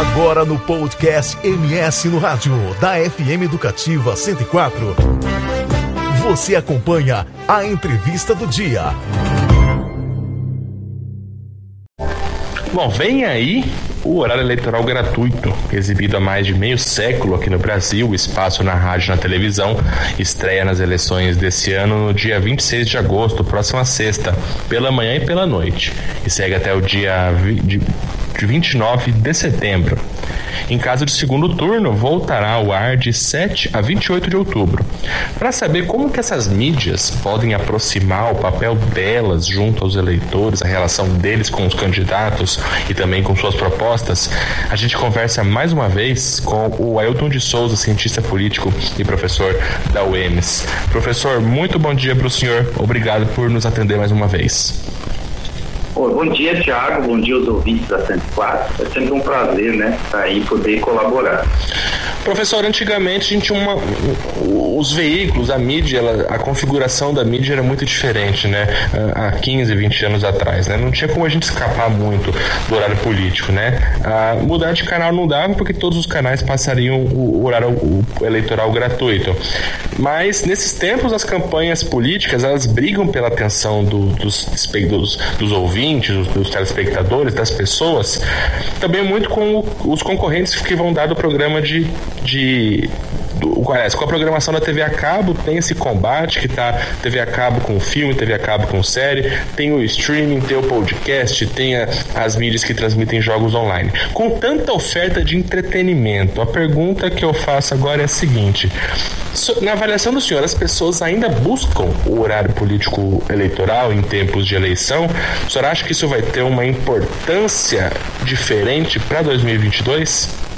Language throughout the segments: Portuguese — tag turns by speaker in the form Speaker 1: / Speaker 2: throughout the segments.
Speaker 1: Agora no podcast MS no Rádio, da FM Educativa 104. Você acompanha a entrevista do dia.
Speaker 2: Bom, vem aí o horário eleitoral gratuito, exibido há mais de meio século aqui no Brasil, o espaço na rádio e na televisão, estreia nas eleições desse ano no dia 26 de agosto, próxima sexta, pela manhã e pela noite, e segue até o dia de 29 de setembro. Em caso de segundo turno, voltará ao ar de 7 a 28 de outubro. Para saber como que essas mídias podem aproximar o papel delas junto aos eleitores, a relação deles com os candidatos e também com suas propostas, a gente conversa mais uma vez com o Ailton de Souza, cientista político e professor da UEMS. Professor, muito bom dia para o senhor. Obrigado por nos atender mais uma vez.
Speaker 3: Bom dia, Tiago. Bom dia aos ouvintes da 104. É sempre um prazer, né, estar tá aí poder colaborar.
Speaker 2: Professor, antigamente a gente tinha uma, os veículos, a mídia, ela, a configuração da mídia era muito diferente, né? Há 15, 20 anos atrás, né? Não tinha como a gente escapar muito do horário político, né? Ah, mudar de canal não dava porque todos os canais passariam o, horário eleitoral gratuito. Mas nesses tempos as campanhas políticas elas brigam pela atenção do, dos, dos, dos, ouvintes, dos, dos, telespectadores, das pessoas, também muito com os concorrentes que vão dar do programa de de aliás, com a programação da TV a cabo tem esse combate que tá TV a cabo com filme, TV a cabo com série, tem o streaming, tem o podcast, tem a, as mídias que transmitem jogos online. Com tanta oferta de entretenimento, a pergunta que eu faço agora é a seguinte: na avaliação do senhor, as pessoas ainda buscam o horário político eleitoral em tempos de eleição? O senhor acha que isso vai ter uma importância diferente para 2022?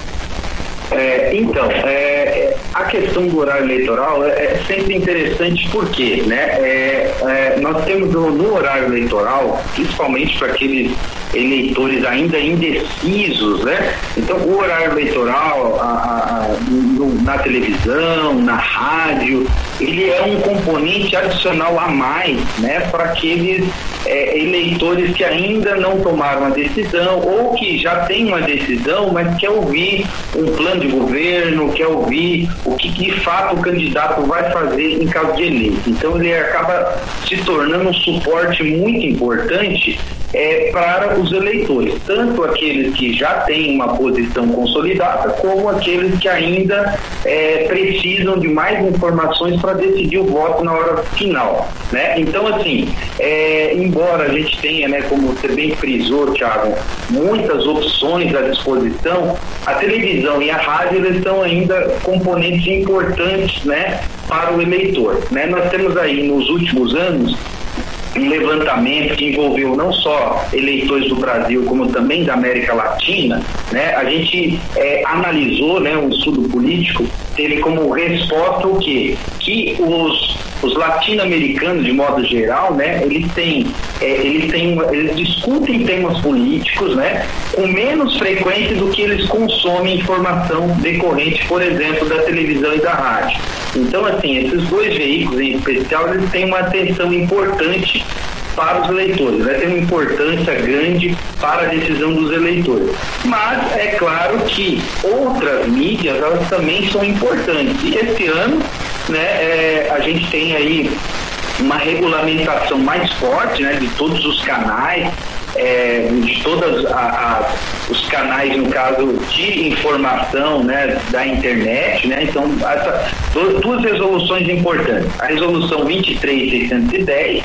Speaker 3: É, então, é, a questão do horário eleitoral é, é sempre interessante porque né, é, é, nós temos no, no, horário eleitoral, principalmente para aqueles eleitores ainda indecisos, né? Então, o horário eleitoral a, a, no, na televisão, na rádio, ele é um componente adicional a mais, né, para aqueles é, eleitores que ainda não tomaram a decisão ou que já têm uma decisão, mas quer ouvir um plano de governo, quer ouvir o que de fato o candidato vai fazer em caso de eleito. Então ele acaba se tornando um suporte muito importante é, para os eleitores, tanto aqueles que já têm uma posição consolidada, como aqueles que ainda é, precisam de mais informações para decidir o voto na hora final. Né? Então, assim, é, embora a gente tenha, né, como você bem frisou, Thiago, muitas opções à disposição, a televisão e a rádio eles são ainda componentes importantes né, para o eleitor. Né? Nós temos aí nos últimos anos um levantamento que envolveu não só eleitores do Brasil, como também da América Latina, né, a gente é, analisou né, um estudo político, teve como resposta o quê? Que os, os latino-americanos, de modo geral, né, eles têm, é, eles têm, eles discutem temas políticos, né, com menos frequência do que eles consomem informação decorrente, por exemplo, da televisão e da rádio. Então, assim, esses dois veículos em especial, eles têm uma atenção importante para os eleitores, vai ter uma importância grande para a decisão dos eleitores. Mas é claro que outras mídias elas também são importantes. E esse ano, né, é, a gente tem aí uma regulamentação mais forte, né, de todos os canais, é, de todos os canais, no caso, de informação né, da internet. Né? Então, essa, duas resoluções importantes. A resolução 23610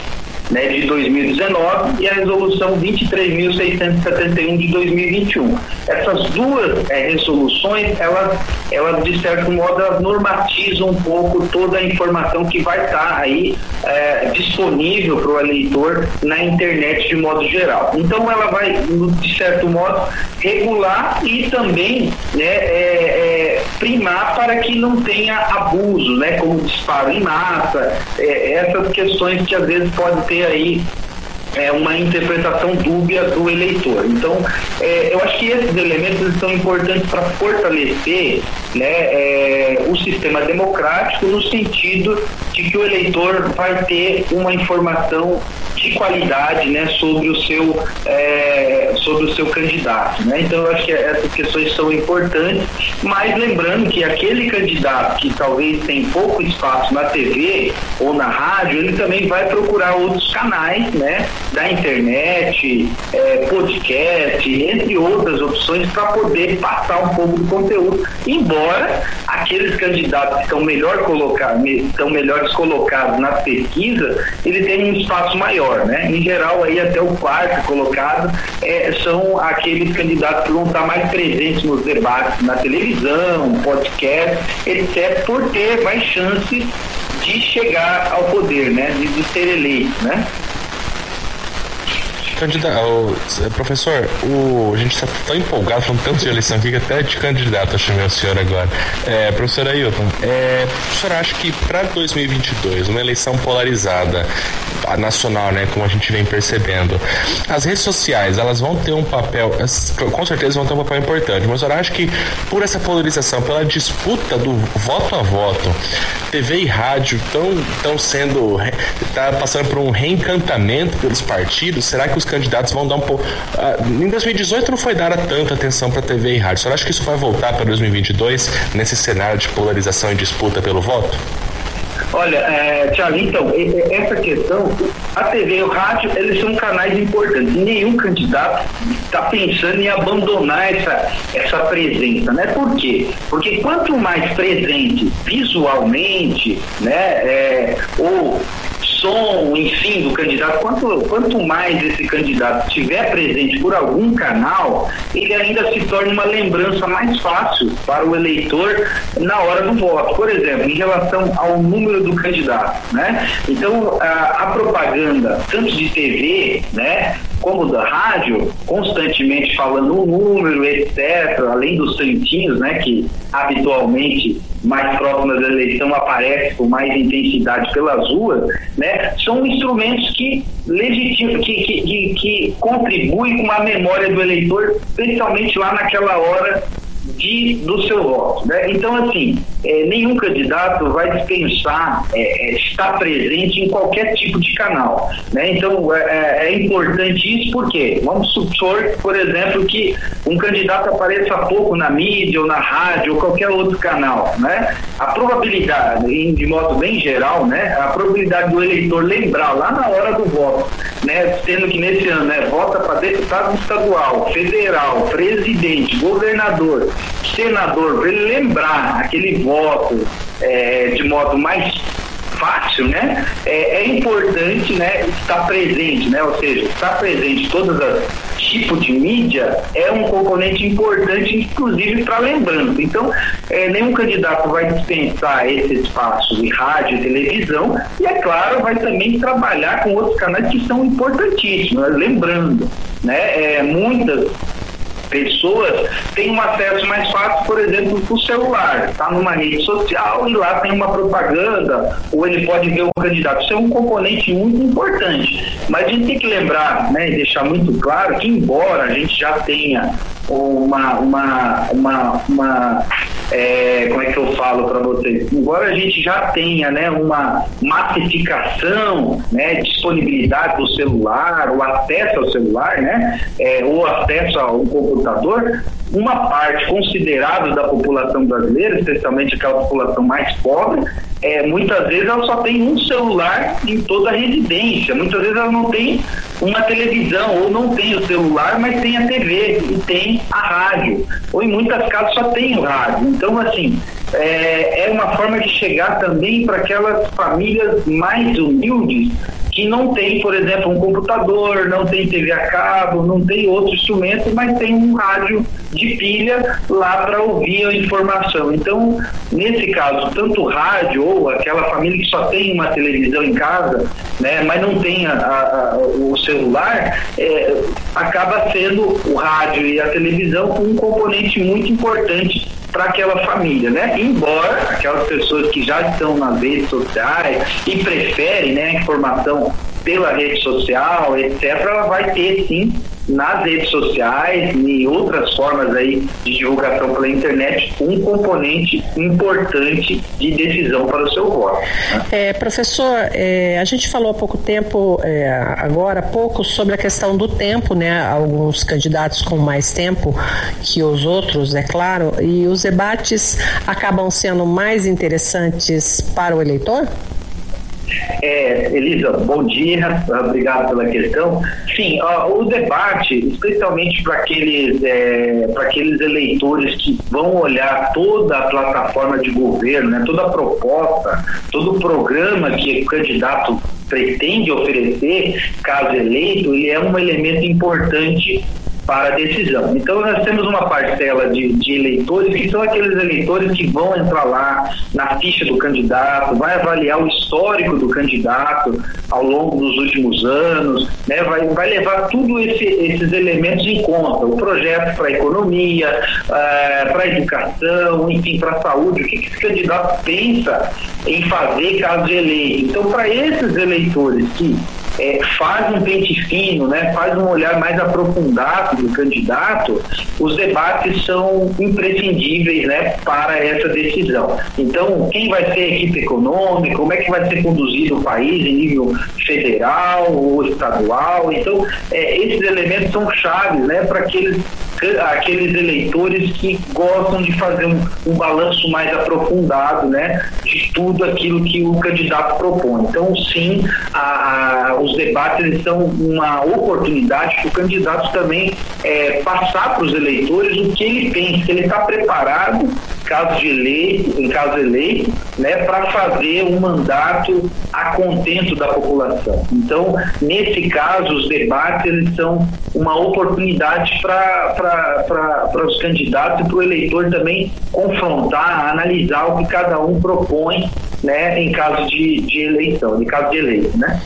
Speaker 3: né, de 2019 e a resolução 23.671 de 2021. Essas duas é, resoluções, elas, elas, de certo modo, normatizam um pouco toda a informação que vai estar aí é, disponível para o eleitor na internet de modo geral. Então, ela vai, de certo modo, regular e também né, é, primar para que não tenha abuso, né, como disparo em massa, essas questões que às vezes podem ter aí é, uma interpretação dúbia do eleitor. Então, é, eu acho que esses elementos são importantes para fortalecer né, é, o sistema democrático no sentido de que o eleitor vai ter uma informação de qualidade né, sobre, o seu, é, sobre o seu candidato. Né? Então, eu acho que essas questões são importantes, mas lembrando que aquele candidato que talvez tem pouco espaço na TV ou na rádio, ele também vai procurar outros canais né, da internet, é, podcast, entre outras opções, para poder passar um pouco do conteúdo, embora aqueles candidatos que estão melhor colocados, estão melhores colocados na pesquisa, ele tem um espaço maior, né? Em geral, aí até o quarto colocado é, são aqueles candidatos que vão estar mais presentes nos debates na televisão, podcast, etc., por ter mais chances de chegar ao poder, né? De, de ser eleito, né?
Speaker 2: Candidato, professor, o, a gente está tão empolgado falando tanto de eleição aqui que até de candidato eu chamei o senhor agora. É, professor Ailton, é, o senhor acha que para 2022, uma eleição polarizada, nacional, né, como a gente vem percebendo, as redes sociais, elas vão ter um papel, com certeza vão ter um papel importante, mas o senhor acha que por essa polarização, pela disputa do voto a voto, TV e rádio estão sendo, está passando por um reencantamento pelos partidos, será que os candidatos vão dar um pouco. Uh, em 2018 não foi dada tanta atenção para TV e rádio. Você acha que isso vai voltar para 2022 nesse cenário de polarização e disputa pelo voto?
Speaker 3: Olha, é, Tiago, então, essa questão, a TV e o rádio, eles são canais importantes. Nenhum candidato está pensando em abandonar essa, essa presença, né? Por quê? Porque quanto mais presente visualmente, né, é, ou som, enfim, do candidato, quanto, quanto mais esse candidato estiver presente por algum canal, ele ainda se torna uma lembrança mais fácil para o eleitor na hora do voto. Por exemplo, em relação ao número do candidato, né? Então, a, a propaganda, tanto de TV, né, como da rádio, constantemente falando o número, etc., além dos santinhos, né, que habitualmente mais próximas da eleição aparece com mais intensidade pelas ruas, né, são instrumentos que legitimam, que, que, que, que contribuem com a memória do eleitor, especialmente lá naquela hora de, do seu voto. Né? Então, assim, é, nenhum candidato vai dispensar é, é, estar presente em qualquer tipo de canal. Né? Então, é, é, é importante isso porque, vamos supor, por exemplo, que um candidato apareça pouco na mídia ou na rádio ou qualquer outro canal. Né? A probabilidade, de modo bem geral, né, a probabilidade do eleitor lembrar lá na hora do voto, né, sendo que nesse ano né, vota para deputado estadual, federal, presidente, governador, senador, para ele lembrar aquele voto é, de modo mais fácil, né? É, é, importante, né, estar presente, né? Ou seja, estar presente todas as tipos de mídia é um componente importante, inclusive para lembrança. Então, é, nenhum candidato vai dispensar esse espaço de rádio e televisão e, é claro, vai também trabalhar com outros canais que são importantíssimos. Né? Lembrando, né, é, muitas pessoas têm um acesso mais fácil, por exemplo, para o celular. Está numa rede social e lá tem uma propaganda, ou ele pode ver o candidato. Isso é um componente muito importante. Mas a gente tem que lembrar né, e deixar muito claro que, embora a gente já tenha uma, uma, uma, uma é, como é que eu falo para vocês? Embora a gente já tenha né, uma massificação, né, disponibilidade do celular, o acesso ao celular, né, é, ou acesso ao computador, uma parte considerável da população brasileira, especialmente aquela população mais pobre, é, muitas vezes ela só tem um celular em toda a residência. Muitas vezes ela não tem uma televisão, ou não tem o celular, mas tem a TV e tem a rádio. Ou em muitas casas só tem o rádio. Então, assim, é, é uma forma de chegar também para aquelas famílias mais humildes que não tem, por exemplo, um computador, não tem TV a cabo, não tem outro instrumento, mas tem um rádio de pilha lá para ouvir a informação. Então, nesse caso, tanto o rádio ou aquela família que só tem uma televisão em casa, né, mas não tem a, a, o celular, é, acaba sendo o rádio e a televisão um componente muito importante para aquela família, né? Embora aquelas pessoas que já estão nas redes sociais e preferem né, a informação pela rede social, etc., ela vai ter sim nas redes sociais e outras formas aí de divulgação pela internet um componente importante de decisão para o seu voto.
Speaker 4: Né? É, professor, é, a gente falou há pouco tempo, é, agora pouco, sobre a questão do tempo, né? Alguns candidatos com mais tempo que os outros, é claro, e os debates acabam sendo mais interessantes para o eleitor?
Speaker 3: É, Elisa, bom dia, obrigado pela questão. Sim, ó, o debate, especialmente para aqueles, é, aqueles eleitores que vão olhar toda a plataforma de governo, né, toda a proposta, todo o programa que o candidato pretende oferecer, caso eleito, ele é um elemento importante para a decisão. Então, nós temos uma parcela de, de, eleitores que são aqueles eleitores que vão entrar lá na ficha do candidato, vai avaliar o histórico do candidato ao longo dos últimos anos, né, vai, vai levar tudo esse, esses elementos em conta, o projeto para a economia, uh, para a educação, enfim, para a saúde, o que, que esse candidato pensa em fazer caso eleito. Então, para esses eleitores que é, faz um pente fino, né, faz um olhar mais aprofundado do candidato, os debates são imprescindíveis né, para essa decisão. Então, quem vai ser a equipe econômica, como é que vai ser conduzido o país em nível federal ou estadual. Então, é, esses elementos são chaves né, para aqueles aqueles eleitores que gostam de fazer um, um balanço mais aprofundado né, de tudo aquilo que o candidato propõe. Então, sim, a, a, os debates são uma oportunidade para o candidato também é, passar para os eleitores o que ele pensa, se ele está preparado caso de eleito, em caso eleito, né, para fazer um mandato a contento da população. Então, nesse caso, os debates eles são uma oportunidade para os candidatos e para o eleitor também confrontar, analisar o que cada um propõe né, em caso de, de eleição, em caso de eleito. Né?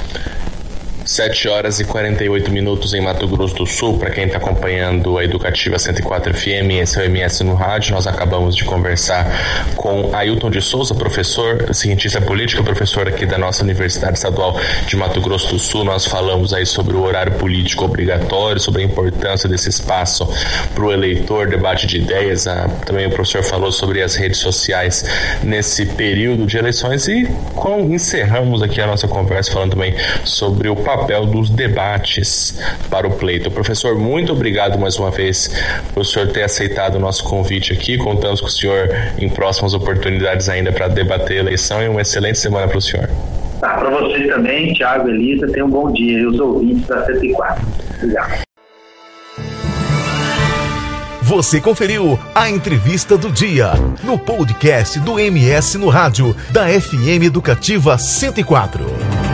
Speaker 2: 7 horas e 48 minutos em Mato Grosso do Sul. Para quem está acompanhando a Educativa 104 FM, esse é o MS no rádio. Nós acabamos de conversar com Ailton de Souza, professor, cientista político, professor aqui da nossa Universidade Estadual de Mato Grosso do Sul. Nós falamos aí sobre o horário político obrigatório, sobre a importância desse espaço para o eleitor, debate de ideias. Ah, também o professor falou sobre as redes sociais nesse período de eleições e com, encerramos aqui a nossa conversa falando também sobre o papel dos debates para o pleito. Professor, muito obrigado mais uma vez por o senhor ter aceitado o nosso convite aqui. Contamos com o senhor em próximas oportunidades ainda para debater a eleição e uma excelente semana para o senhor.
Speaker 3: Tá, para você também, Tiago, Elisa, tenha um bom dia e os ouvintes da 104. Obrigado.
Speaker 1: Você conferiu a entrevista do dia no podcast do MS no rádio da FM Educativa 104.